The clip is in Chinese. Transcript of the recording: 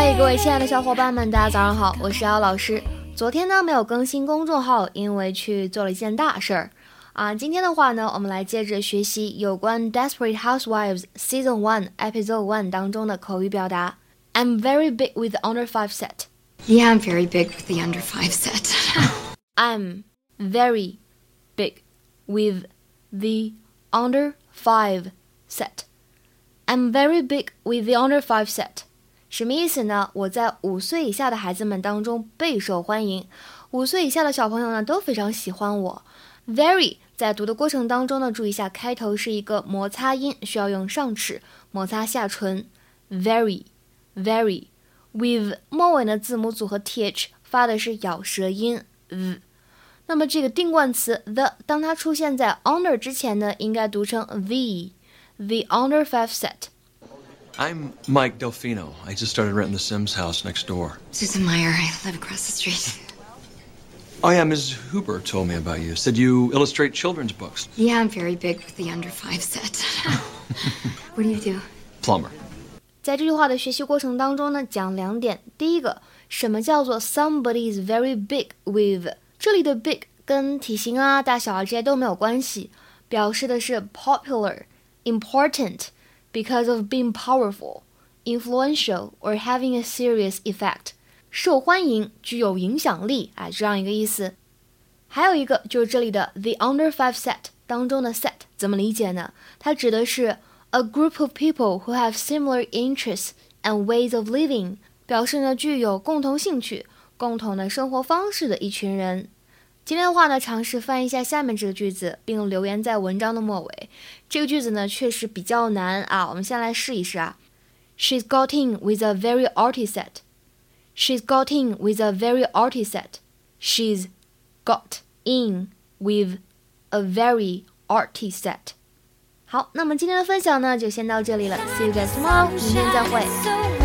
嗨，各位亲爱的小伙伴们，大家早上好，我是姚老师。昨天呢没有更新公众号，因为去做了一件大事儿啊。今天的话呢，我们来接着学习有关《Desperate Housewives》Season One Episode One 当中的口语表达。I'm very big with the under five set. Yeah, I'm very big with the under five set. I'm very big with the under five set. I'm very big with the under five set. 什么意思呢？我在五岁以下的孩子们当中备受欢迎，五岁以下的小朋友呢都非常喜欢我。Very 在读的过程当中呢，注意一下开头是一个摩擦音，需要用上齿摩擦下唇。Very very with 末尾的字母组合 th 发的是咬舌音 v。那么这个定冠词 the 当它出现在 under 之前呢，应该读成 the the under five set。I'm Mike Delfino. I just started renting the Sims house next door. Susan Meyer, I live across the street. Oh, yeah, Ms. Huber told me about you. Said you illustrate children's books. Yeah, I'm very big with the under five set. what do you do? Plumber. 在这句话的学习过程当中呢，讲两点。第一个，什么叫做 somebody is very big with？这里的 big 跟体型啊、大小啊这些都没有关系，表示的是 popular、important。 because of being powerful, influential, or having a serious effect，受欢迎、具有影响力，哎，这样一个意思。还有一个就是这里的 the under five set 当中的 set 怎么理解呢？它指的是 a group of people who have similar interests and ways of living，表示呢具有共同兴趣、共同的生活方式的一群人。 今天的话呢，尝试翻译一下下面这个句子，并留言在文章的末尾。这个句子呢，确实比较难啊。我们先来试一试啊。She's got in with a very arty set. She's got in with a very arty set. She's got in with a very arty set. 好，那么今天的分享呢，就先到这里了。See you guys tomorrow，明天再会。